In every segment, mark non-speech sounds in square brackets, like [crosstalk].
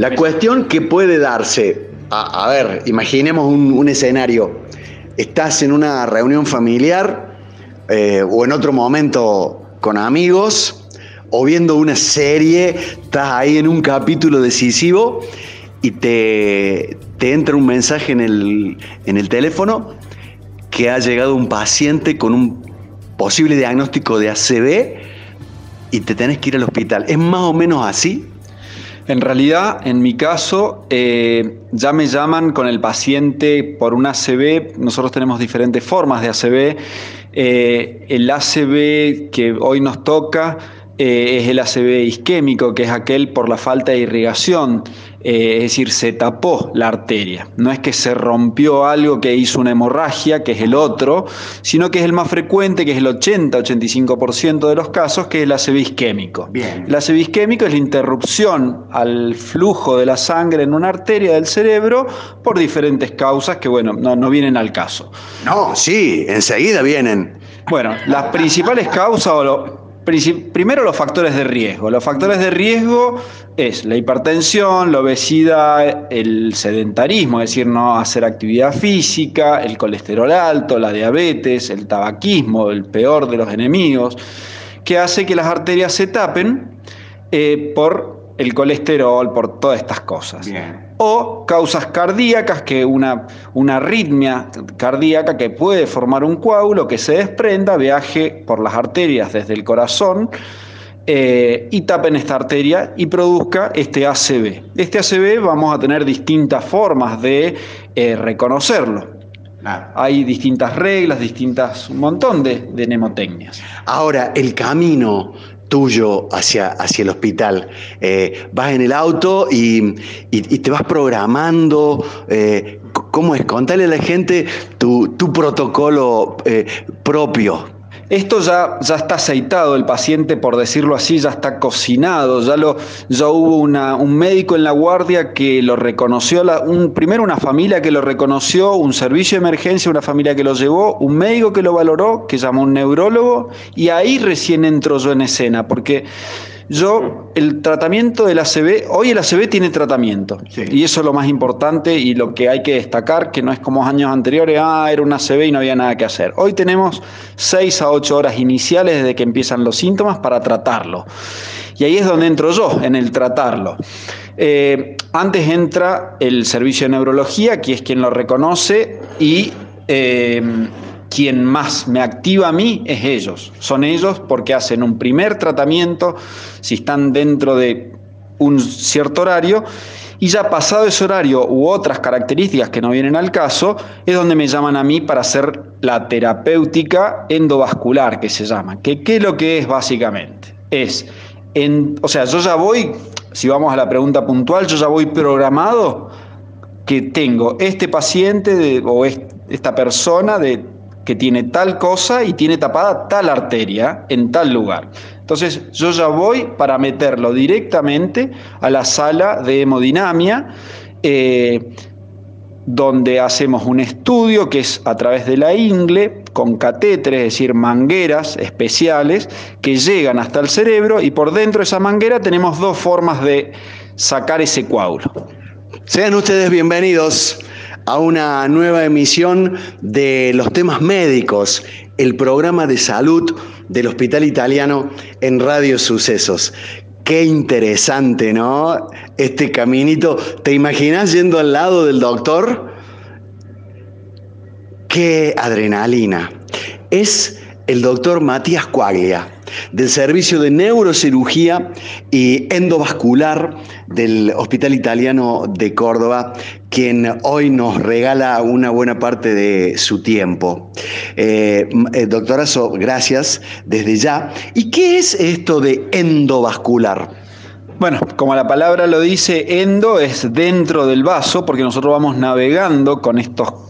La cuestión que puede darse, a, ver, imaginemos un, escenario, estás en una reunión familiar eh, o en otro momento con amigos o viendo una serie, estás ahí en un capítulo decisivo y te, entra un mensaje en el, en el teléfono que ha llegado un paciente con un posible diagnóstico de ACV y te tenés que ir al hospital. ¿Es más o menos así? En realidad, en mi caso, eh, ya me llaman con el paciente por un ACV. Nosotros tenemos diferentes formas de ACV. Eh, el ACV que hoy nos toca eh, es el ACV isquémico, que es aquel por la falta de irrigación, eh, es decir, se tapó la arteria. No es que se rompió algo que hizo una hemorragia, que es el otro, sino que es el más frecuente, que es el 80-85% de los casos, que es el ACV isquémico. Bien. El ACV isquémico es la interrupción al flujo de la sangre en una arteria del cerebro por diferentes causas que, bueno, no, no vienen al caso. No, sí, enseguida vienen. Bueno, las principales causas o lo, Primero los factores de riesgo. Los factores de riesgo es la hipertensión, la obesidad, el sedentarismo, es decir, no hacer actividad física, el colesterol alto, la diabetes, el tabaquismo, el peor de los enemigos, que hace que las arterias se tapen eh, por el colesterol, por todas estas cosas. Bien o causas cardíacas, que una, una arritmia cardíaca que puede formar un coágulo que se desprenda, viaje por las arterias desde el corazón eh, y tapen esta arteria y produzca este ACV. Este ACV vamos a tener distintas formas de eh, reconocerlo. Hay distintas reglas, distintas, un montón de, de mnemotecnias. Ahora, el camino tuyo hacia, hacia el hospital. Eh, vas en el auto y, te vas programando. Eh, ¿Cómo es? Contale a la gente tu, protocolo eh, propio. Esto ya, ya está aceitado, el paciente, por decirlo así, ya está cocinado, ya, lo, ya hubo un médico en la guardia que lo reconoció, primero una familia que lo reconoció, un servicio de emergencia, una familia que lo llevó, un médico que lo valoró, que llamó un neurólogo, y ahí recién entró yo en escena, porque yo, el tratamiento del ACV, hoy el ACV tiene tratamiento. Y eso es lo más importante y lo que hay que destacar, que no es como años anteriores, ah, era un ACV y no había nada que hacer. Hoy tenemos 6 a 8 horas iniciales desde que empiezan los síntomas para tratarlo. Y ahí es donde entro yo, en el tratarlo. Eh, antes entra el servicio de neurología, que es quien lo reconoce y... Eh, quien más me activa a mí es ellos. Son ellos porque hacen un primer tratamiento, si están dentro de un cierto horario, y ya pasado ese horario u otras características que no vienen al caso, es donde me llaman a mí para hacer la terapéutica endovascular, que se llama. ¿Qué es lo que es básicamente? Es, en, o sea, yo ya voy, si vamos a la pregunta puntual, yo ya voy programado que tengo este paciente o esta persona de que tiene tal cosa y tiene tapada tal arteria en tal lugar. Entonces yo ya voy para meterlo directamente a la sala de hemodinamia, eh, donde hacemos un estudio que es a través de la ingle, con catéteres, es decir, mangueras especiales que llegan hasta el cerebro y por dentro de esa manguera tenemos dos formas de sacar ese coágulo. Sean ustedes bienvenidos a una nueva emisión de los temas médicos, el programa de salud del Hospital Italiano en Radio Sucesos. Qué interesante, ¿no? Este caminito. ¿Te imaginas yendo al lado del doctor? Qué adrenalina. Es el doctor Matías Cuaglia del Servicio de Neurocirugía y Endovascular del Hospital Italiano de Córdoba, quien hoy nos regala una buena parte de su tiempo. Eh, eh, doctorazo, gracias desde ya. ¿Y qué es esto de endovascular? Bueno, como la palabra lo dice, endo es dentro del vaso, porque nosotros vamos navegando con estos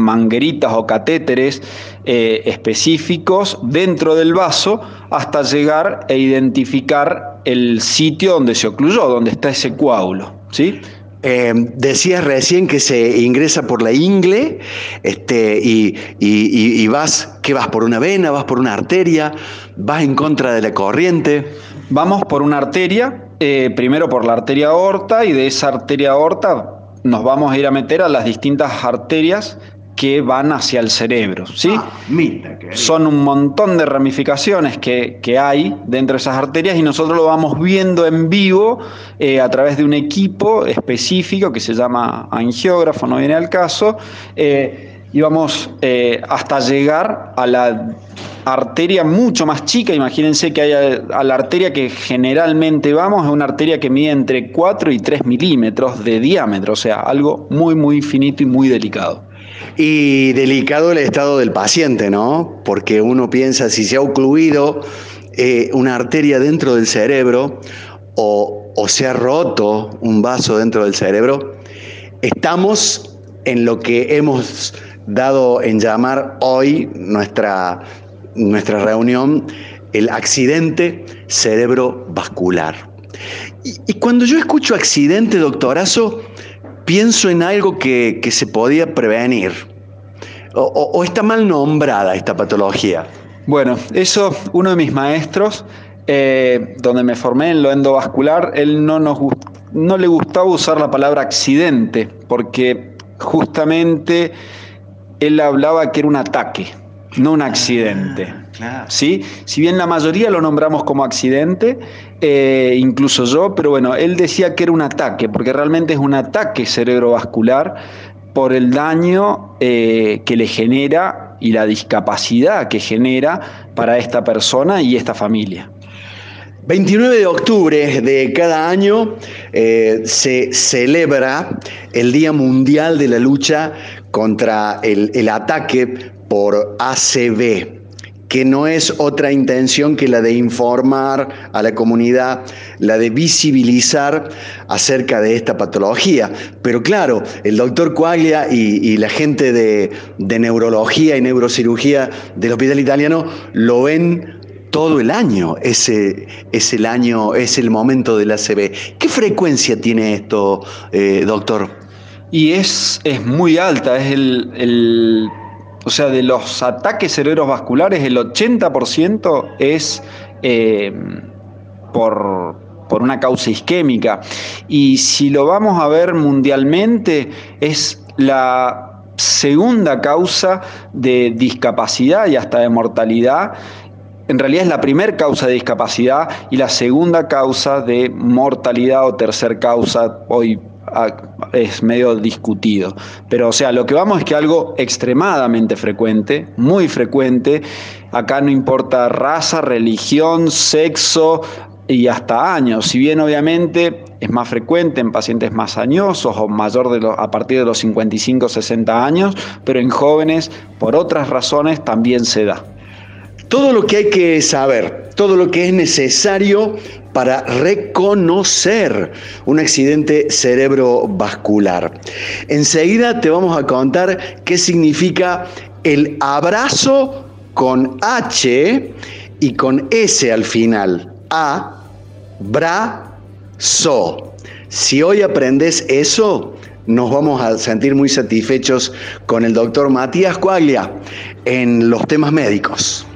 mangueritas o catéteres eh, específicos dentro del vaso hasta llegar e identificar el sitio donde se ocluyó, donde está ese coágulo. ¿sí? Eh, decías recién que se ingresa por la ingle este, y, vas, ¿qué vas? ¿Por una vena? ¿Vas por una arteria? ¿Vas en contra de la corriente? Vamos por una arteria eh, primero por la arteria aorta y de esa arteria aorta nos vamos a ir a meter a las distintas arterias que van hacia el cerebro. ¿sí? Ah, Son un montón de ramificaciones que, hay dentro de esas arterias y nosotros lo vamos viendo en vivo eh, a través de un equipo específico que se llama angiógrafo, no viene al caso, eh, y vamos eh, hasta llegar a la arteria mucho más chica, imagínense que hay a, la arteria que generalmente vamos, es una arteria que mide entre 4 y 3 milímetros de diámetro, o sea, algo muy, muy finito y muy delicado. Y delicado el estado del paciente, ¿no? Porque uno piensa si se ha ocluido eh, una arteria dentro del cerebro o, se ha roto un vaso dentro del cerebro, estamos en lo que hemos dado en llamar hoy nuestra, nuestra reunión el accidente cerebrovascular. Y, y cuando yo escucho accidente, doctorazo, pienso en algo que, se podía prevenir. O, está mal nombrada esta patología? Bueno, eso, uno de mis maestros, eh, donde me formé en lo endovascular, él no, nos, no le gustaba usar la palabra accidente, porque justamente él hablaba que era un ataque, no un accidente. ¿sí? Si bien la mayoría lo nombramos como accidente, eh, incluso yo, pero bueno, él decía que era un ataque, porque realmente es un ataque cerebrovascular por el daño eh, que le genera y la discapacidad que genera para esta persona y esta familia. 29 de octubre de cada año eh, se celebra el Día Mundial de la Lucha contra el, ataque por ACV, que no es otra intención que la de informar a la comunidad, la de visibilizar acerca de esta patología. Pero claro, el doctor Quaglia y, la gente de, neurología y neurocirugía del Hospital Italiano lo ven todo el año. Ese es el año, es el momento del ACV. ¿Qué frecuencia tiene esto, eh, doctor? Y es, es muy alta, es el o sea, de los ataques cerebrovasculares, el 80% es eh, por, por una causa isquémica. Y si lo vamos a ver mundialmente, es la segunda causa de discapacidad y hasta de mortalidad en realidad es la primera causa de discapacidad y la segunda causa de mortalidad o tercer causa hoy es medio discutido. Pero o sea, lo que vamos es que algo extremadamente frecuente, muy frecuente, acá no importa raza, religión, sexo y hasta años, si bien obviamente es más frecuente en pacientes más añosos o mayor de a partir de los 55 60 años, pero en jóvenes por otras razones también se da. Todo lo que hay que saber, todo lo que es necesario para reconocer un accidente cerebrovascular. Enseguida te vamos a contar qué significa el abrazo con H y con S al final. A, bra, so. Si hoy aprendes eso, nos vamos a sentir muy satisfechos con el doctor Matías Cuaglia en los temas médicos.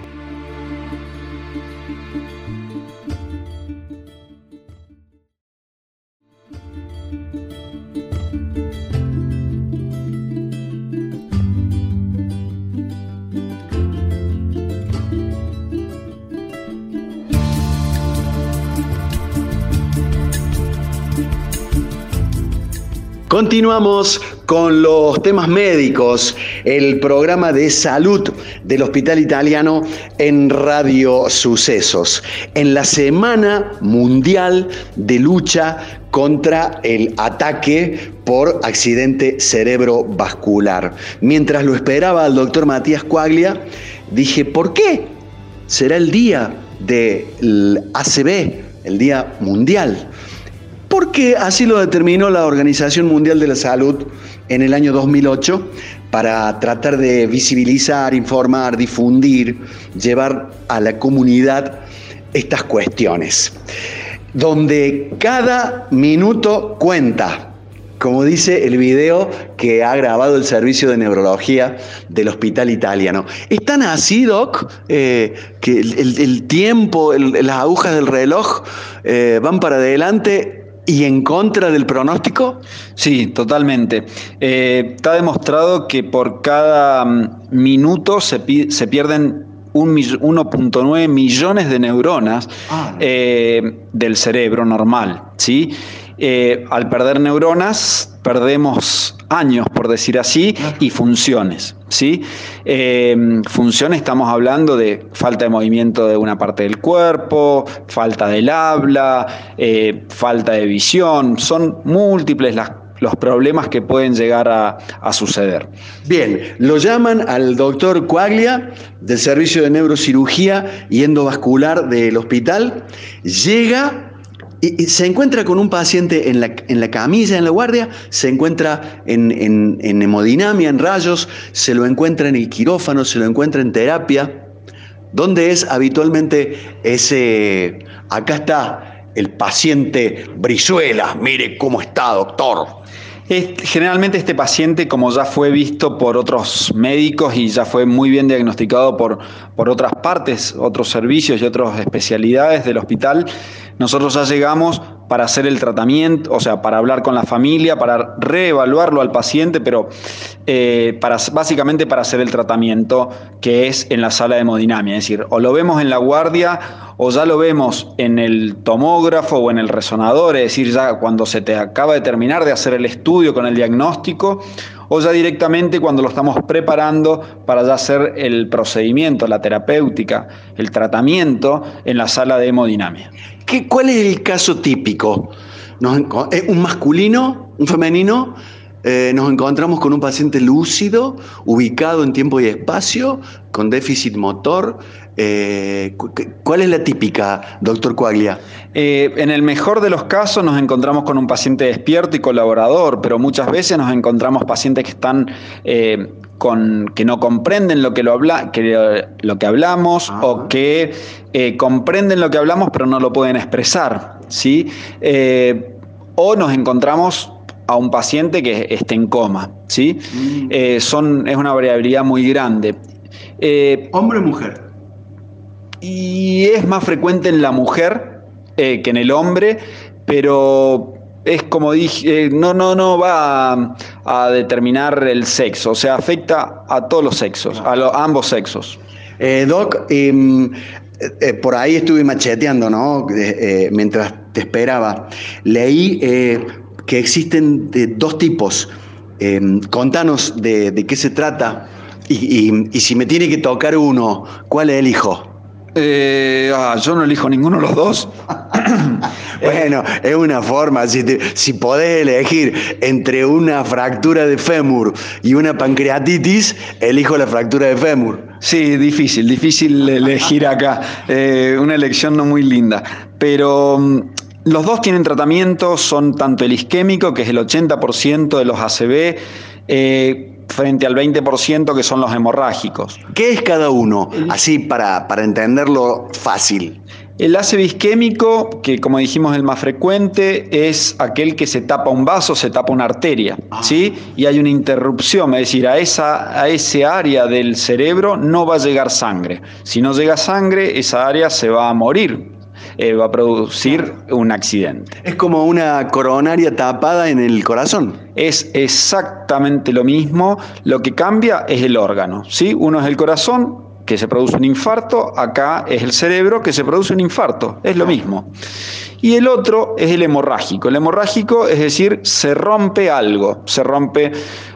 Continuamos con los temas médicos, el programa de salud del Hospital Italiano en Radio Sucesos, en la Semana Mundial de Lucha contra el ataque por accidente cerebrovascular. Mientras lo esperaba el doctor Matías Cuaglia, dije, ¿por qué? Será el día del ACB, el Día Mundial porque así lo determinó la Organización Mundial de la Salud en el año 2008 para tratar de visibilizar, informar, difundir, llevar a la comunidad estas cuestiones, donde cada minuto cuenta, como dice el video que ha grabado el servicio de neurología del hospital italiano. ¿Es tan así, Doc, eh, que el, tiempo, las agujas del reloj eh, van para adelante ¿Y en contra del pronóstico? Sí, totalmente. Eh, está demostrado que por cada mm, minuto se, se pierden 1.9 millones de neuronas ah. eh, del cerebro normal. ¿sí? Eh, al perder neuronas, perdemos años, por decir así, y funciones. ¿sí? Eh, funciones estamos hablando de falta de movimiento de una parte del cuerpo, falta del habla, falta de visión, son múltiples las los problemas que pueden llegar a, suceder. Bien, lo llaman al doctor Coaglia del Servicio de Neurocirugía y Endovascular del hospital, llega y, se encuentra con un paciente en la, en la, camilla, en la guardia, se encuentra en, en hemodinamia, en rayos, se lo encuentra en el quirófano, se lo encuentra en terapia. ¿Dónde es habitualmente ese, acá está el paciente Brizuela, mire cómo está, doctor? generalmente este paciente, como ya fue visto por otros médicos y ya fue muy bien diagnosticado por, por otras partes, otros servicios y otras especialidades del hospital, nosotros ya llegamos para hacer el tratamiento, o sea, para hablar con la familia, para reevaluarlo al paciente, pero eh, para, básicamente para hacer el tratamiento que es en la sala de hemodinamia. Es decir, o lo vemos en la guardia o ya lo vemos en el tomógrafo o en el resonador, es decir, ya cuando se te acaba de terminar de hacer el estudio con el diagnóstico, o ya directamente cuando lo estamos preparando para ya hacer el procedimiento, la terapéutica, el tratamiento en la sala de hemodinamia. ¿Qué, ¿Cuál es el caso típico? ¿Es un masculino, un femenino? Eh, nos encontramos con un paciente lúcido, ubicado en tiempo y espacio, con déficit motor. Eh, ¿Cuál es la típica, doctor Coaglia? Eh, en el mejor de los casos nos encontramos con un paciente despierto y colaborador, pero muchas veces nos encontramos pacientes que están con, que no comprenden lo que, lo, habla, que, lo que hablamos o que comprenden lo que hablamos pero no lo pueden expresar. ¿sí? o nos encontramos a un paciente que esté en coma. ¿sí? Mm. Eh, son, es una variabilidad muy grande. Eh, ¿Hombre o mujer? Y es más frecuente en la mujer eh, que en el hombre, pero es como dije, no, no, no va a, determinar el sexo, o sea, afecta a todos los sexos, a, ambos sexos. Doc, em, por ahí estuve macheteando, ¿no? mientras te esperaba. Leí que existen de dos tipos. Contanos de, qué se trata y, si me tiene que tocar uno, ¿cuál elijo? Eh, ah, yo no elijo ninguno de los dos. [laughs] bueno, es una forma. Si, si podés elegir entre una fractura de fémur y una pancreatitis, elijo la fractura de fémur. Sí, difícil, difícil elegir acá. Eh, una elección no muy linda. Pero mm, los dos tienen tratamiento, son tanto el isquémico, que es el 80% de los ACV, eh, frente al 20% que son los hemorrágicos. ¿Qué es cada uno? Así para, para entenderlo fácil. El ACV isquémico, que como dijimos es el más frecuente, es aquel que se tapa un vaso, se tapa una arteria, ah. ¿sí? Y hay una interrupción, es decir, a, esa, a ese área del cerebro no va a llegar sangre. Si no llega sangre, esa área se va a morir, eh, va a producir un accidente. Es como una coronaria tapada en el corazón. Es exactamente lo mismo, lo que cambia es el órgano. ¿sí? Uno es el corazón, que se produce un infarto, acá es el cerebro que se produce un infarto, es lo mismo. Y el otro es el hemorrágico. El hemorrágico es decir, se rompe algo, se rompe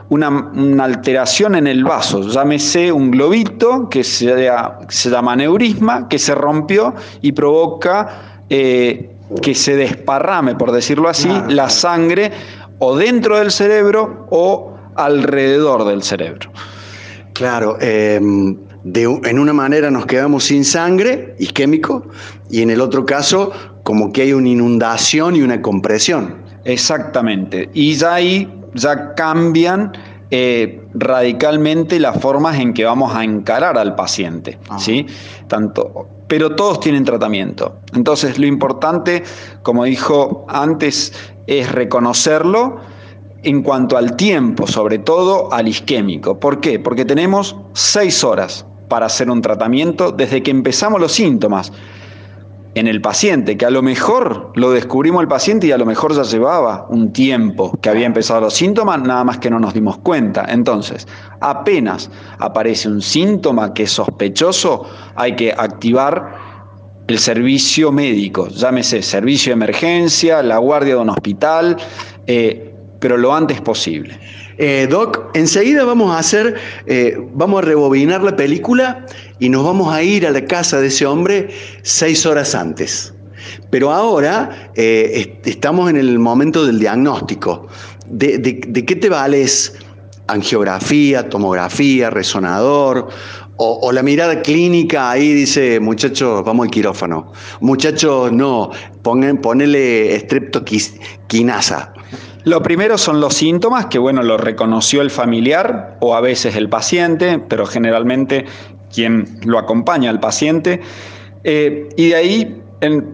una, alteración en el vaso, llámese un globito que se, se llama neurisma, que se rompió y provoca eh, que se desparrame, por decirlo así, la sangre o dentro del cerebro o alrededor del cerebro. Claro, en una manera nos quedamos sin sangre, isquémico, y en el otro caso como que hay una inundación y una compresión. Exactamente. Y ya ahí ya cambian eh, radicalmente las formas en que vamos a encarar al paciente. ¿sí? Tanto, pero todos tienen tratamiento. Entonces lo importante, como dijo antes, es reconocerlo en cuanto al tiempo, sobre todo al isquémico. ¿Por qué? Porque tenemos seis horas para hacer un tratamiento desde que empezamos los síntomas en el paciente, que a lo mejor lo descubrimos el paciente y a lo mejor ya llevaba un tiempo que había empezado los síntomas, nada más que no nos dimos cuenta. Entonces, apenas aparece un síntoma que es sospechoso, hay que activar el servicio médico, llámese servicio de emergencia, la guardia de un hospital, eh, pero lo antes posible. Eh, Doc, enseguida vamos a hacer, eh, vamos a rebobinar la película y nos vamos a ir a la casa de ese hombre seis horas antes. Pero ahora eh, estamos en el momento del diagnóstico. ¿De, qué te vales? Angiografía, tomografía, resonador, o, la mirada clínica ahí dice, muchachos, vamos al quirófano. Muchachos, no, pongan, ponele streptoquinasa. Lo primero son los síntomas, que bueno, lo reconoció el familiar o a veces el paciente, pero generalmente quien lo acompaña al paciente. Eh, y de ahí,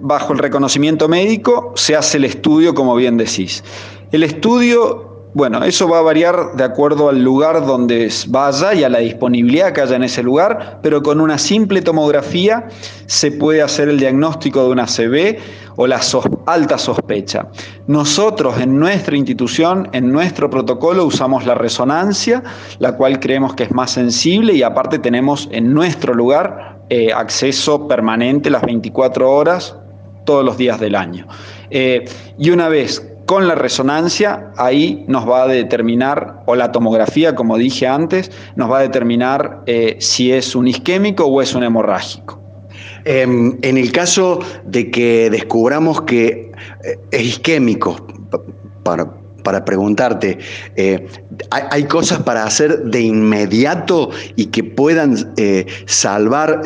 bajo el reconocimiento médico, se hace el estudio, como bien decís. El estudio bueno, eso va a variar de acuerdo al lugar donde vaya y a la disponibilidad que haya en ese lugar, pero con una simple tomografía se puede hacer el diagnóstico de una CB o la alta sospecha. Nosotros en nuestra institución, en nuestro protocolo, usamos la resonancia, la cual creemos que es más sensible y aparte tenemos en nuestro lugar eh, acceso permanente las 24 horas todos los días del año. Eh, y una vez con la resonancia, ahí nos va a determinar, o la tomografía, como dije antes, nos va a determinar eh, si es un isquémico o es un hemorrágico. Em, en el caso de que descubramos que eh, es isquémico, para, para preguntarte, eh, ¿hay, cosas para hacer de inmediato y que puedan salvar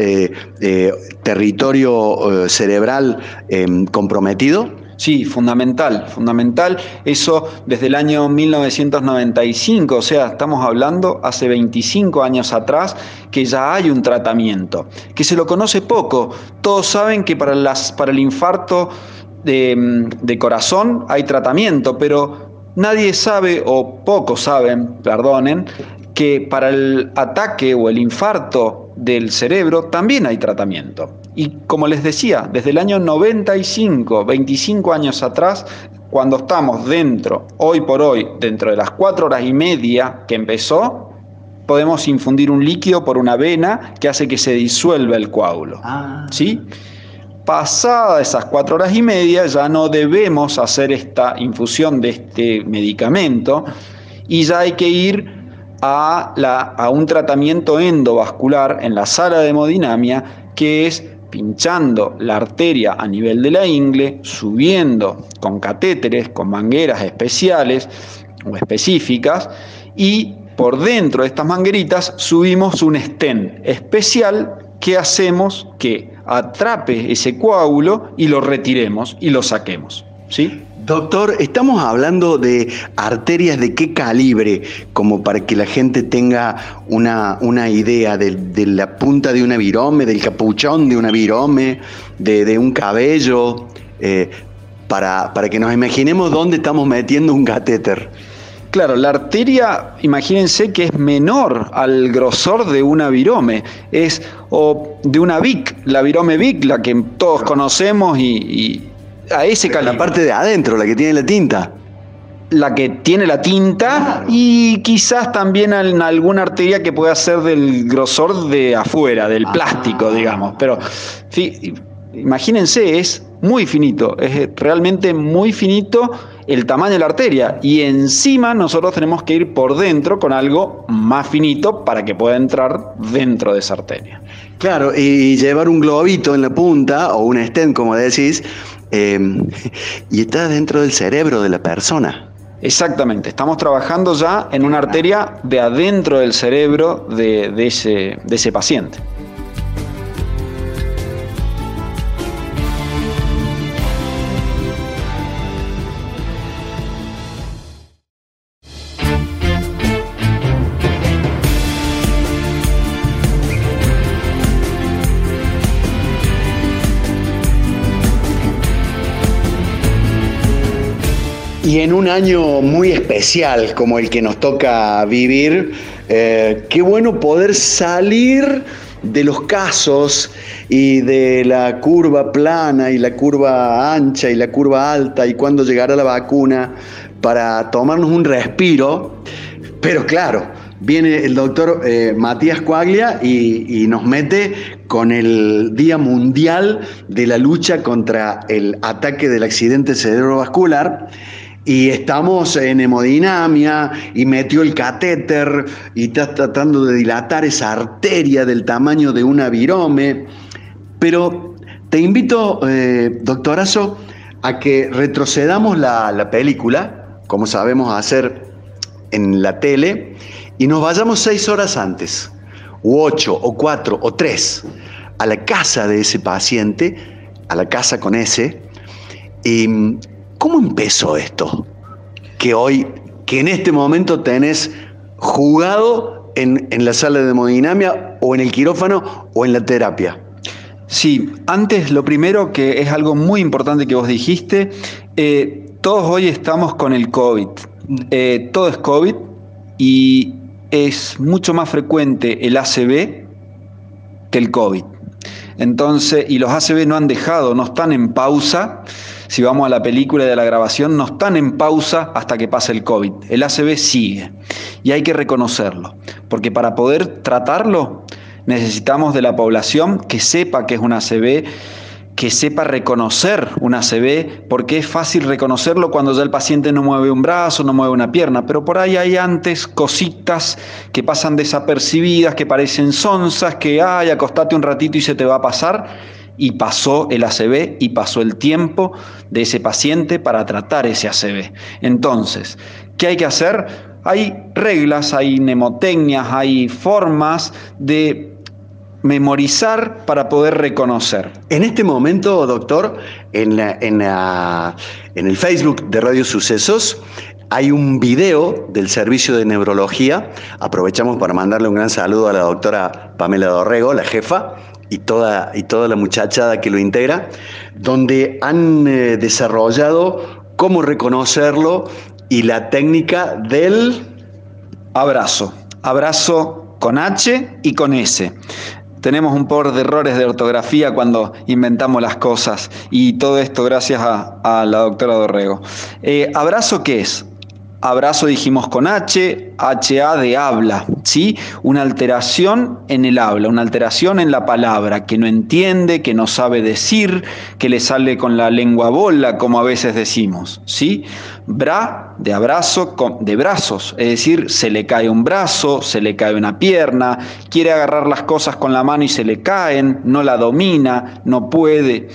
territorio cerebral em, comprometido? Sí, fundamental, fundamental. Eso desde el año 1995, o sea, estamos hablando hace 25 años atrás que ya hay un tratamiento, que se lo conoce poco. Todos saben que para, las, para el infarto de, de corazón hay tratamiento, pero nadie sabe, o pocos saben, perdonen, que para el ataque o el infarto del cerebro también hay tratamiento. Y como les decía, desde el año 95, 25 años atrás, cuando estamos dentro, hoy por hoy, dentro de las cuatro horas y media que empezó, podemos infundir un líquido por una vena que hace que se disuelva el coágulo. Ah. ¿Sí? Pasada esas cuatro horas y media, ya no debemos hacer esta infusión de este medicamento y ya hay que ir a, la, a un tratamiento endovascular en la sala de hemodinamia que es pinchando la arteria a nivel de la ingle, subiendo con catéteres, con mangueras especiales o específicas, y por dentro de estas mangueritas subimos un stent especial que hacemos que atrape ese coágulo y lo retiremos y lo saquemos. ¿Sí? Doctor, estamos hablando de arterias de qué calibre, como para que la gente tenga una, una idea de, la punta de una virome, del capuchón de una virome, de, un cabello, eh, para, para que nos imaginemos dónde estamos metiendo un catéter. Claro, la arteria, imagínense que es menor al grosor de una virome, es o de una VIC, la virome VIC, la que todos conocemos y a ese La parte de adentro, la que tiene la tinta. La que tiene la tinta y quizás también en alguna arteria que pueda ser del grosor de afuera, del ah. plástico, digamos. Pero imagínense, es muy finito, es realmente muy finito el tamaño de la arteria y encima nosotros tenemos que ir por dentro con algo más finito para que pueda entrar dentro de esa arteria. Claro, y llevar un globito en la punta o un stent, como decís, Em, y está dentro del cerebro de la persona. Exactamente, estamos trabajando ya en una arteria de adentro del cerebro de, ese, de ese paciente. Y en un año muy especial como el que nos toca vivir, eh, qué bueno poder salir de los casos y de la curva plana y la curva ancha y la curva alta y cuándo llegará la vacuna para tomarnos un respiro. Pero claro, viene el doctor eh, Matías Coaglia y, nos mete con el Día Mundial de la lucha contra el ataque del accidente cerebrovascular. Y estamos en hemodinamia y metió el catéter y está tratando de dilatar esa arteria del tamaño de una virome. Pero te invito, eh, doctorazo, a que retrocedamos la, la película, como sabemos hacer en la tele, y nos vayamos seis horas antes, o ocho, o cuatro, o tres, a la casa de ese paciente, a la casa con ese. ¿Y cómo empezó esto? Que hoy, que en este momento tenés jugado en, en la sala de hemodinamia o en el quirófano o en la terapia. Sí, antes lo primero que es algo muy importante que vos dijiste, eh, todos hoy estamos con el COVID, eh, todo es COVID y es mucho más frecuente el ACV que el COVID. Entonces, y los ACV no han dejado, no están en pausa. Si vamos a la película de la grabación, no están en pausa hasta que pase el COVID. El ACV sigue. Y hay que reconocerlo, porque para poder tratarlo necesitamos de la población que sepa que es un ACV que sepa reconocer un ACV, porque es fácil reconocerlo cuando ya el paciente no mueve un brazo, no mueve una pierna, pero por ahí hay antes cositas que pasan desapercibidas, que parecen sonzas, que, ay, acostate un ratito y se te va a pasar, y pasó el ACV y pasó el tiempo de ese paciente para tratar ese ACV. Entonces, ¿qué hay que hacer? Hay reglas, hay mnemotecnias, hay formas de memorizar para poder reconocer. En este momento, doctor, en, en, en el Facebook de Radio Sucesos hay un video del servicio de neurología. Aprovechamos para mandarle un gran saludo a la doctora Pamela Dorrego, la jefa, y toda, y toda la muchachada que lo integra, donde han eh, desarrollado cómo reconocerlo y la técnica del abrazo. Abrazo con H y con S. Tenemos un por de errores de ortografía cuando inventamos las cosas y todo esto gracias a, la doctora Dorrego. Eh, ¿Abrazo qué es? Abrazo dijimos con H, HA de habla, ¿sí? Una alteración en el habla, una alteración en la palabra, que no entiende, que no sabe decir, que le sale con la lengua bola, como a veces decimos, ¿sí? Bra de abrazo, de brazos, es decir, se le cae un brazo, se le cae una pierna, quiere agarrar las cosas con la mano y se le caen, no la domina, no puede.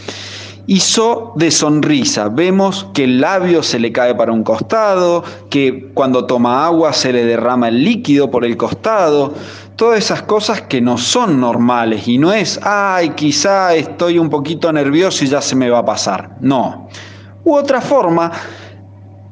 Hizo de sonrisa. Vemos que el labio se le cae para un costado, que cuando toma agua se le derrama el líquido por el costado. Todas esas cosas que no son normales y no es, ay, quizá estoy un poquito nervioso y ya se me va a pasar. No. U otra forma,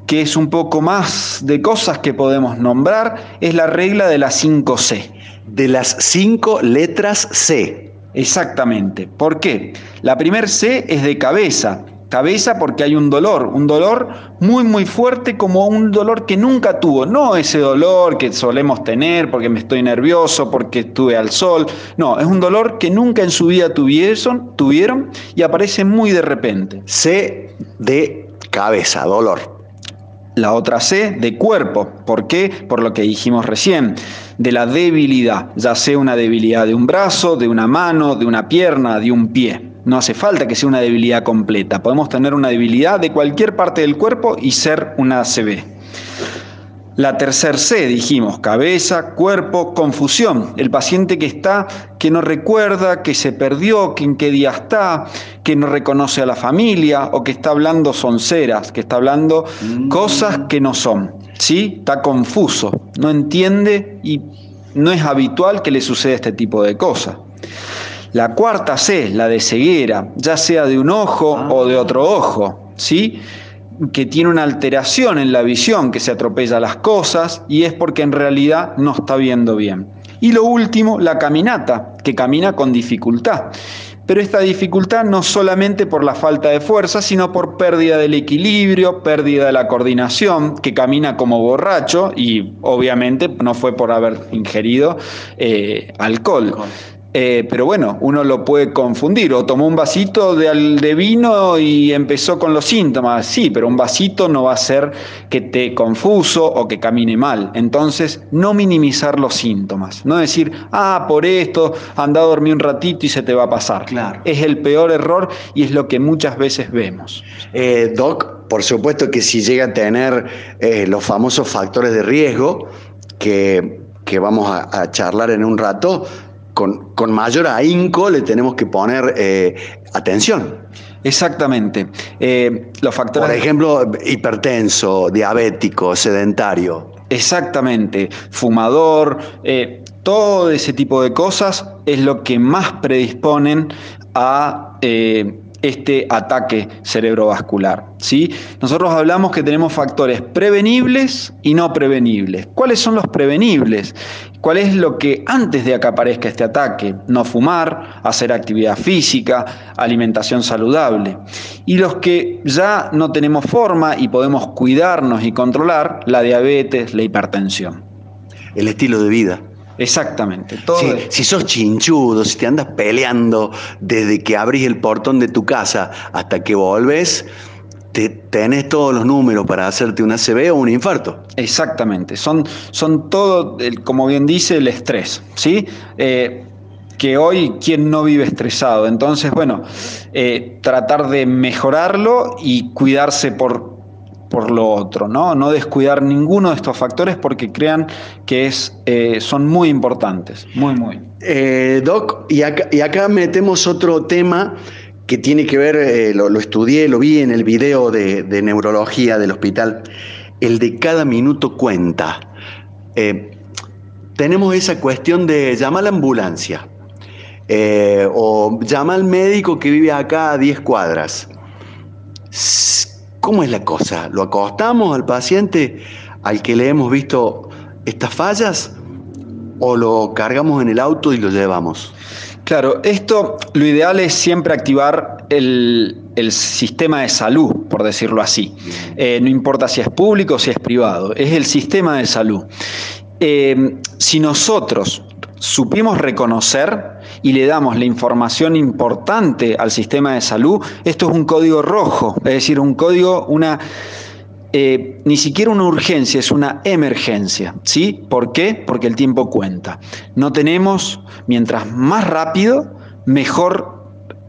que es un poco más de cosas que podemos nombrar, es la regla de las 5C. De las cinco letras C. Exactamente. ¿Por qué? La primer C es de cabeza. Cabeza porque hay un dolor, un dolor muy muy fuerte como un dolor que nunca tuvo, no ese dolor que solemos tener porque me estoy nervioso, porque estuve al sol, no, es un dolor que nunca en su vida tuvieron, tuvieron y aparece muy de repente. C de cabeza, dolor. La otra C de cuerpo. ¿Por qué? Por lo que dijimos recién, de la debilidad, ya sea una debilidad de un brazo, de una mano, de una pierna, de un pie. No hace falta que sea una debilidad completa. Podemos tener una debilidad de cualquier parte del cuerpo y ser una ACV. La tercer C, dijimos, cabeza, cuerpo, confusión. El paciente que está, que no recuerda, que se perdió, que en qué día está, que no reconoce a la familia o que está hablando sonceras, que está hablando cosas que no son. ¿Sí? Está confuso, no entiende y no es habitual que le suceda este tipo de cosas. La cuarta C, la de ceguera, ya sea de un ojo o de otro ojo. ¿Sí? que tiene una alteración en la visión, que se atropella las cosas y es porque en realidad no está viendo bien. Y lo último, la caminata, que camina con dificultad. Pero esta dificultad no solamente por la falta de fuerza, sino por pérdida del equilibrio, pérdida de la coordinación, que camina como borracho y obviamente no fue por haber ingerido eh, alcohol. Eh, pero bueno, uno lo puede confundir. O tomó un vasito de, de, vino y empezó con los síntomas. Sí, pero un vasito no va a hacer que te confuso o que camine mal. Entonces, no minimizar los síntomas. No decir, ah, por esto, anda a dormir un ratito y se te va a pasar. Claro. Es el peor error y es lo que muchas veces vemos. Eh, Doc, por supuesto que si llega a tener eh, los famosos factores de riesgo que, que vamos a, a charlar en un rato, con, con, mayor ahínco le tenemos que poner eh, atención. Exactamente. Eh, los factores. Por ejemplo, hipertenso, diabético, sedentario. Exactamente. Fumador, eh, todo ese tipo de cosas es lo que más predisponen a eh, este ataque cerebrovascular. ¿sí? Nosotros hablamos que tenemos factores prevenibles y no prevenibles. ¿Cuáles son los prevenibles? ¿Cuál es lo que antes de que aparezca este ataque? No fumar, hacer actividad física, alimentación saludable. Y los que ya no tenemos forma y podemos cuidarnos y controlar, la diabetes, la hipertensión. El estilo de vida. Exactamente. Todo si, si, sos chinchudo, si te andas peleando desde que abrís el portón de tu casa hasta que volves, te, tenés todos los números para hacerte un ACV o un infarto. Exactamente. Son, son todo, como bien dice, el estrés. ¿sí? Eh, que hoy, ¿quién no vive estresado? Entonces, bueno, eh, tratar de mejorarlo y cuidarse por, por lo otro, ¿no? No descuidar ninguno de estos factores porque crean que es, eh, son muy importantes, muy, muy. Eh, Doc, y acá, y acá, metemos otro tema que tiene que ver, eh, lo, estudié, lo vi en el video de, neurología del hospital, el de cada minuto cuenta. Eh, tenemos esa cuestión de llamar a la ambulancia o llama al médico que vive acá a 10 cuadras. ¿Cómo es la cosa? ¿Lo acostamos al paciente al que le hemos visto estas fallas o lo cargamos en el auto y lo llevamos? Claro, esto lo ideal es siempre activar el, el sistema de salud, por decirlo así. Eh, no importa si es público o si es privado, es el sistema de salud. Eh, si nosotros supimos reconocer y le damos la información importante al sistema de salud, esto es un código rojo, es decir, un código, una... Eh, ni siquiera una urgencia, es una emergencia. ¿Sí? ¿Por qué? Porque el tiempo cuenta. No tenemos, mientras más rápido, mejor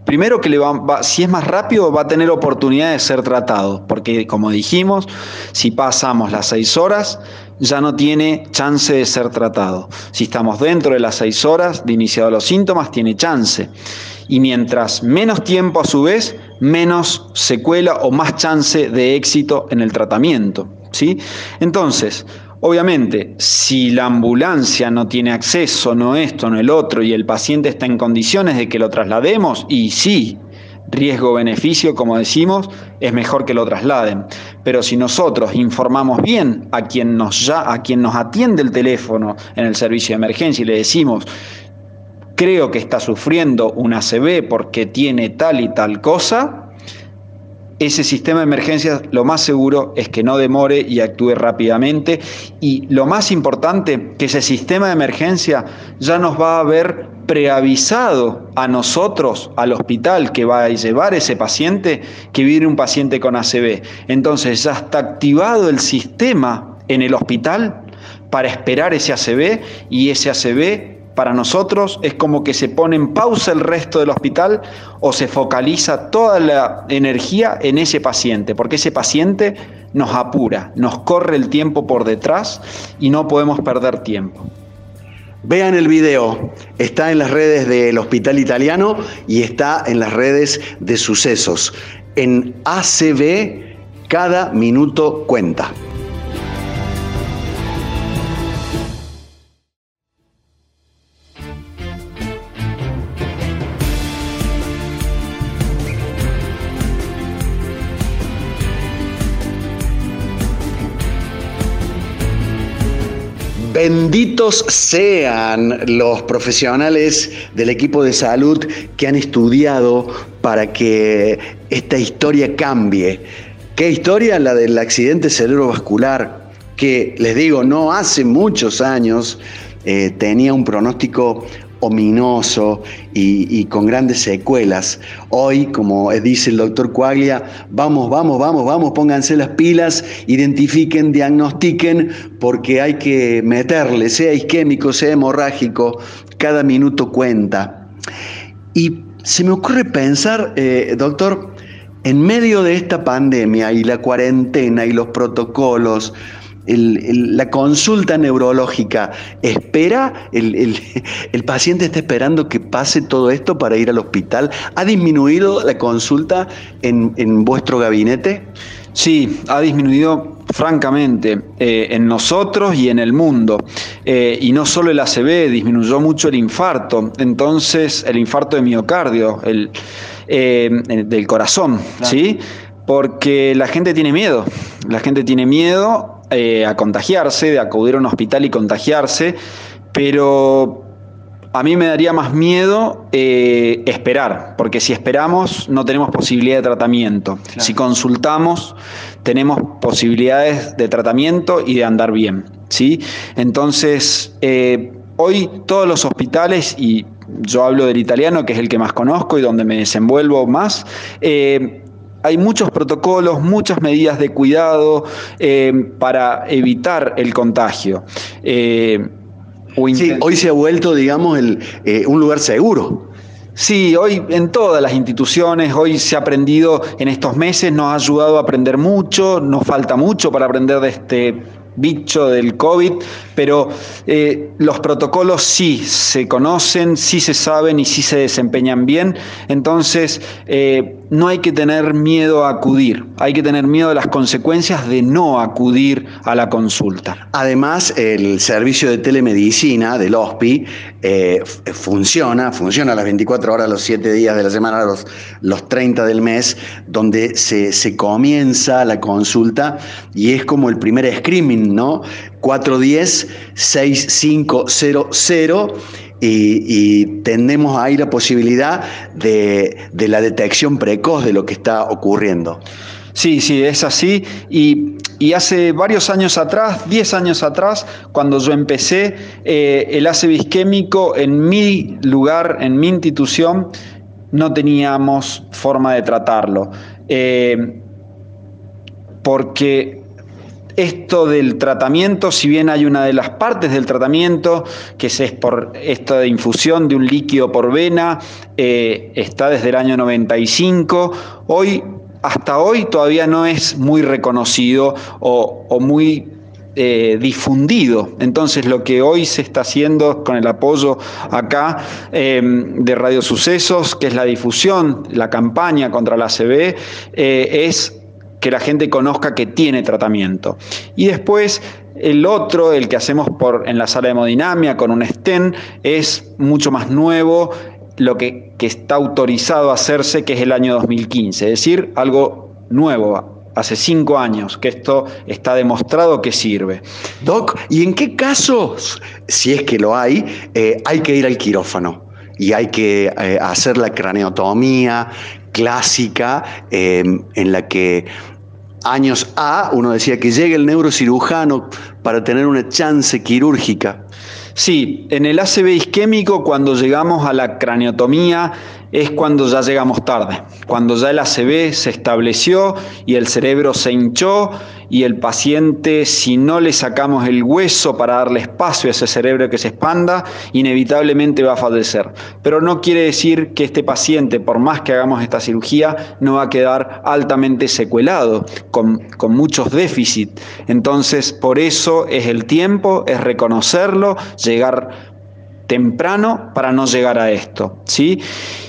Primero que le va, si es más rápido va a tener oportunidad de ser tratado, porque como dijimos, si pasamos las seis horas, ya no tiene chance de ser tratado. Si estamos dentro de las seis horas de iniciado los síntomas, tiene chance. Y mientras menos tiempo a su vez, menos secuela o más chance de éxito en el tratamiento. ¿sí? Entonces, Obviamente, si la ambulancia no tiene acceso, no esto, no el otro, y el paciente está en condiciones de que lo traslademos, y sí, riesgo-beneficio, como decimos, es mejor que lo trasladen. Pero si nosotros informamos bien a quien nos, ya, a quien nos atiende el teléfono en el servicio de emergencia y le decimos, creo que está sufriendo un ACV porque tiene tal y tal cosa, ese sistema de emergencias lo más seguro es que no demore y actúe rápidamente y lo más importante, que ese sistema de emergencia ya nos va a haber preavisado a nosotros, al hospital que va a llevar ese paciente, que viene un paciente con ACV. Entonces ya está activado el sistema en el hospital para esperar ese ACV y ese ACV para nosotros es como que se pone en pausa el resto del hospital o se focaliza toda la energía en ese paciente, porque ese paciente nos apura, nos corre el tiempo por detrás y no podemos perder tiempo. Vean el video, está en las redes del Hospital Italiano y está en las redes de sucesos. En ACB, cada minuto cuenta. Benditos sean los profesionales del equipo de salud que han estudiado para que esta historia cambie. ¿Qué historia? La del accidente cerebrovascular, que les digo, no hace muchos años eh, tenía un pronóstico ominoso y, con grandes secuelas. Hoy, como dice el doctor Coaglia, vamos, vamos, vamos, vamos, pónganse las pilas, identifiquen, diagnostiquen, porque hay que meterle, sea isquémico, sea hemorrágico, cada minuto cuenta. Y se me ocurre pensar, eh, doctor, en medio de esta pandemia y la cuarentena y los protocolos, la consulta neurológica espera, [laughs] el, paciente está esperando que pase todo esto para ir al hospital. ¿Ha disminuido la consulta en, vuestro gabinete? Sí, ha disminuido francamente eh, en nosotros y en el mundo. Eh, y no solo el ACV, disminuyó mucho el infarto. Entonces, el infarto de miocardio, el, eh, del corazón, ¿sí? Porque la gente tiene miedo. La gente tiene miedo eh, a contagiarse, de acudir a un hospital y contagiarse, pero a mí me daría más miedo eh, esperar, porque si esperamos no tenemos posibilidad de tratamiento. Si consultamos tenemos posibilidades de tratamiento y de andar bien. ¿sí? Entonces, eh, hoy todos los hospitales, y yo hablo del italiano, que es el que más conozco y donde me desenvuelvo más, hay muchos protocolos, muchas medidas de cuidado eh, para evitar el contagio. Eh, sí, hoy se ha vuelto, digamos, eh, un lugar seguro. Sí, hoy en todas las instituciones, hoy se ha aprendido en estos meses, nos ha ayudado a aprender mucho, nos falta mucho para aprender de este bicho del COVID, pero eh, los protocolos sí se conocen, sí se saben y sí se desempeñan bien. Entonces, eh, no hay que tener miedo a acudir, hay que tener miedo a las consecuencias de no acudir a la consulta. Además, el servicio de telemedicina del OSPI eh, funciona, funciona las 24 horas, los 7 días de la semana, los, los 30 del mes, donde se, se comienza la consulta y es como el primer screaming, ¿no? 410-6500 y, tenemos ahí la posibilidad de, la detección precoz de lo que está ocurriendo. Sí, sí, es así. Y, hace varios años atrás, 10 años atrás, cuando yo empecé, eh, el ácido isquémico en mi lugar, en mi institución, no teníamos forma de tratarlo. Eh, porque esto del tratamiento, si bien hay una de las partes del tratamiento, que es por esto de infusión de un líquido por vena, eh, está desde el año 95, hoy, hasta hoy todavía no es muy reconocido o, muy eh, difundido. Entonces lo que hoy se está haciendo con el apoyo acá em, de Radio Sucesos, que es la difusión, la campaña contra la ACV, eh, es que la gente conozca que tiene tratamiento. Y después el otro, el que hacemos por, en la sala de hemodinamia con un STEN, es mucho más nuevo, lo que, que está autorizado a hacerse, que es el año 2015, es decir, algo nuevo, hace cinco años que esto está demostrado que sirve. Doc, ¿y en qué casos, si es que lo hay, eh, hay que ir al quirófano? Y hay que eh, hacer la craneotomía clásica eh, en la que años A, uno decía que llegue el neurocirujano para tener una chance quirúrgica. Sí, en el ACV isquémico, cuando llegamos a la craniotomía, es cuando ya llegamos tarde, cuando ya el ACV se estableció y el cerebro se hinchó y el paciente, si no le sacamos el hueso para darle espacio a ese cerebro que se expanda, inevitablemente va a fallecer. Pero no quiere decir que este paciente, por más que hagamos esta cirugía, no va a quedar altamente secuelado, con, con muchos déficits. Entonces, por eso es el tiempo, es reconocerlo, llegar temprano para no llegar a esto, ¿sí?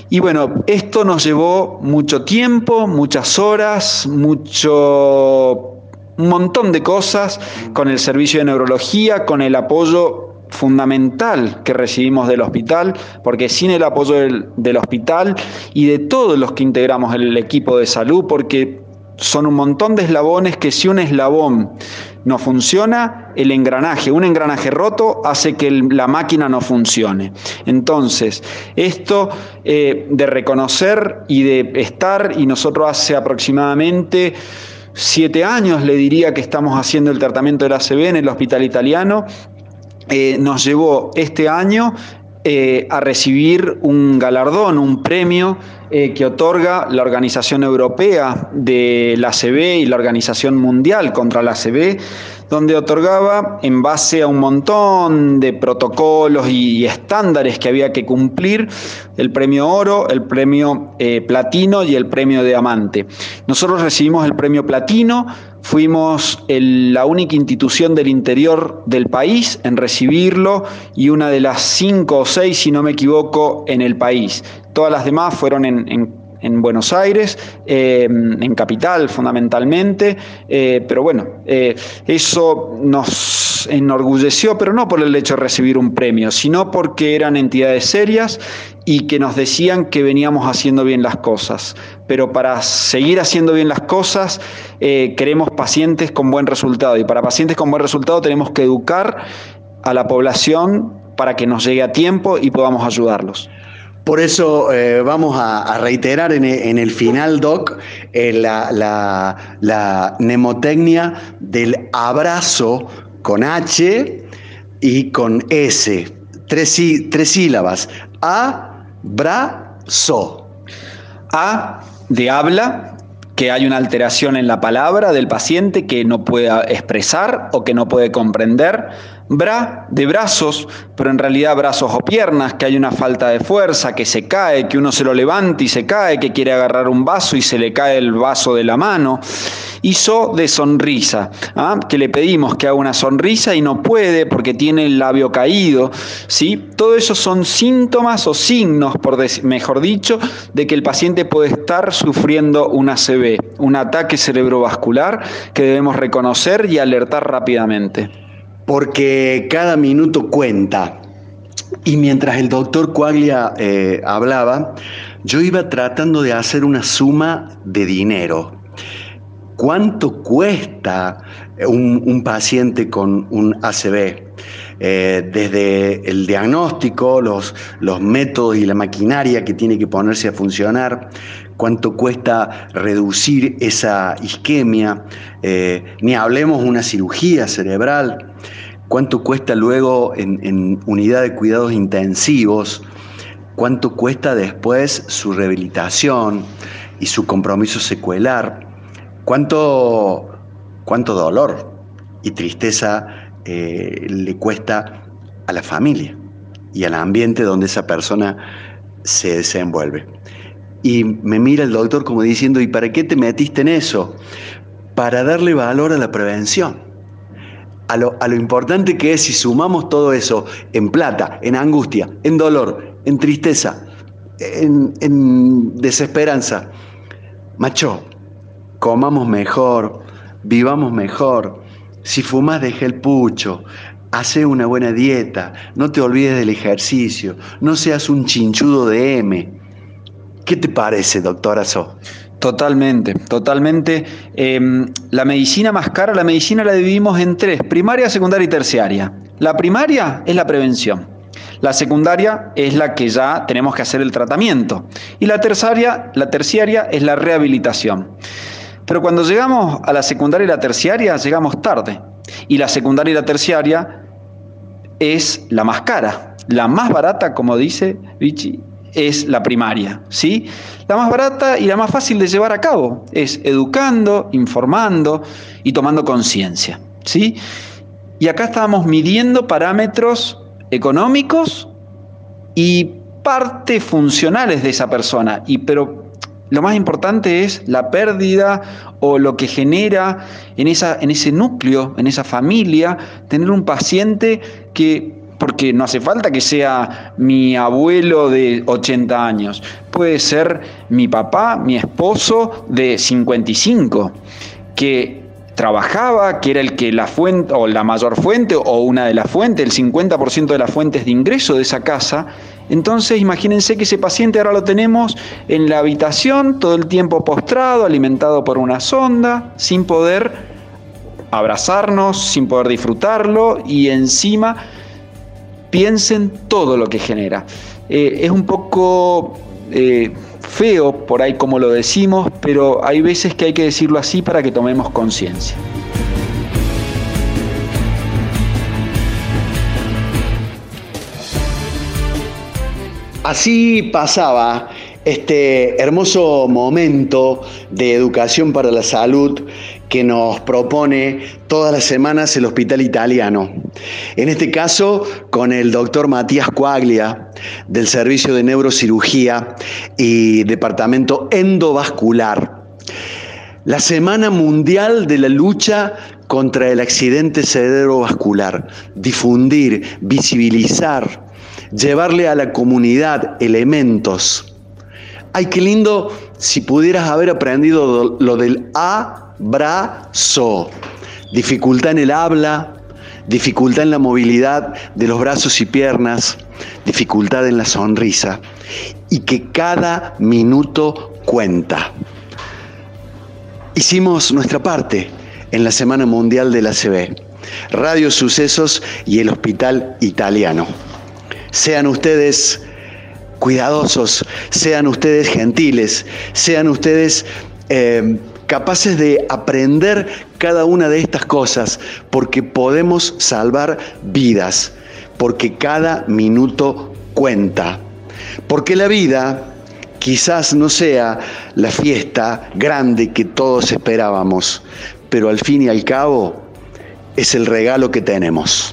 Y bueno, esto nos llevó mucho tiempo, muchas horas, mucho un montón de cosas con el servicio de neurología, con el apoyo fundamental que recibimos del hospital, porque sin el apoyo del, hospital y de todos los que integramos el equipo de salud, porque son un montón de eslabones que si un eslabón no funciona, el engranaje, un engranaje roto hace que la máquina no funcione. Entonces, esto eh, de reconocer y de estar, y nosotros hace aproximadamente siete años le diría que estamos haciendo el tratamiento del ACV en el hospital italiano, eh, nos llevó este año eh, a recibir un galardón, un premio eh, que otorga la Organización Europea de la ACB y la Organización Mundial contra la ACB, donde otorgaba en base a un montón de protocolos y estándares que había que cumplir el premio oro, el premio eh, platino y el premio diamante. Nosotros recibimos el premio platino Fuimos la única institución del interior del país en recibirlo y una de las cinco o seis, si no me equivoco, en el país. Todas las demás fueron en, Buenos Aires, eh, en Capital fundamentalmente, eh, pero bueno, eh, eso nos enorgulleció, pero no por el hecho de recibir un premio, sino porque eran entidades serias y que nos decían que veníamos haciendo bien las cosas. Pero para seguir haciendo bien las cosas eh, queremos pacientes con buen resultado y para pacientes con buen resultado tenemos que educar a la población para que nos llegue a tiempo y podamos ayudarlos. Por eso eh, vamos a, reiterar en, el final, Doc, eh, la, la, mnemotecnia del abrazo con H y con S. Tres, tres sílabas. A, brazo. A de habla, que hay una alteración en la palabra del paciente que no puede expresar o que no puede comprender. Bra de brazos, pero en realidad brazos o piernas, que hay una falta de fuerza, que se cae, que uno se lo levanta y se cae, que quiere agarrar un vaso y se le cae el vaso de la mano hizo de sonrisa, ¿ah? que le pedimos que haga una sonrisa y no puede porque tiene el labio caído. ¿sí? Todo eso son síntomas o signos, por mejor dicho, de que el paciente puede estar sufriendo un ACV, un ataque cerebrovascular que debemos reconocer y alertar rápidamente. Porque cada minuto cuenta. Y mientras el doctor Coaglia eh, hablaba, yo iba tratando de hacer una suma de dinero cuánto cuesta un, paciente con un ACV. Eh, desde el diagnóstico, los, los métodos y la maquinaria que tiene que ponerse a funcionar, cuánto cuesta reducir esa isquemia, eh, ni hablemos una cirugía cerebral, cuánto cuesta luego en, en unidad de cuidados intensivos, cuánto cuesta después su rehabilitación y su compromiso secuelar. ¿Cuánto, cuánto dolor y tristeza eh, le cuesta a la familia y al ambiente donde esa persona se desenvuelve? Y me mira el doctor como diciendo, ¿y para qué te metiste en eso? Para darle valor a la prevención. A lo, a lo, importante que es si sumamos todo eso en plata, en angustia, en dolor, en tristeza, en, desesperanza. Macho, comamos mejor, vivamos mejor. Si fumas, deja el pucho. Hace una buena dieta. No te olvides del ejercicio. No seas un chinchudo de M. ¿Qué te parece, doctora So? Totalmente, totalmente. Em, la medicina más cara, la medicina la dividimos en tres, primaria, secundaria y terciaria. La primaria es la prevención. La secundaria es la que ya tenemos que hacer el tratamiento. Y la terciaria, la terciaria es la rehabilitación. Pero cuando llegamos a la secundaria y la terciaria, llegamos tarde. Y la secundaria y la terciaria es la más cara. La más barata, como dice Vichy, es la primaria, ¿sí? La más barata y la más fácil de llevar a cabo es educando, informando y tomando conciencia, ¿sí? Y acá estábamos midiendo parámetros económicos y partes funcionales de esa persona, y pero lo más importante es la pérdida o lo que genera en, esa, en ese núcleo, en esa familia, tener un paciente que, porque no hace falta que sea mi abuelo de 80 años, puede ser mi papá, mi esposo de 55, que trabajaba, que era el que la fuente, o la mayor fuente, o una de las fuentes, el 50% de las fuentes de ingreso de esa casa. Entonces, imagínense que ese paciente ahora lo tenemos en la habitación, todo el tiempo postrado, alimentado por una sonda, sin poder abrazarnos, sin poder disfrutarlo, y encima piensen todo lo que genera. Eh, es un poco eh, feo por ahí como lo decimos, pero hay veces que hay que decirlo así para que tomemos conciencia. Así pasaba este hermoso momento de educación para la salud que nos propone todas las semanas el Hospital Italiano. En este caso, con el doctor Matías Coaglia, del Servicio de Neurocirugía y Departamento Endovascular. La Semana Mundial de la Lucha contra el Accidente Cerebrovascular. Difundir, visibilizar, llevarle a la comunidad elementos. Ay, qué lindo si pudieras haber aprendido lo del abrazo. Dificultad en el habla, dificultad en la movilidad de los brazos y piernas, dificultad en la sonrisa y que cada minuto cuenta. Hicimos nuestra parte en la Semana Mundial de la CB, Radio Sucesos y el Hospital Italiano. Sean ustedes cuidadosos, sean ustedes gentiles, sean ustedes eh, capaces de aprender cada una de estas cosas, porque podemos salvar vidas, porque cada minuto cuenta, porque la vida quizás no sea la fiesta grande que todos esperábamos, pero al fin y al cabo es el regalo que tenemos.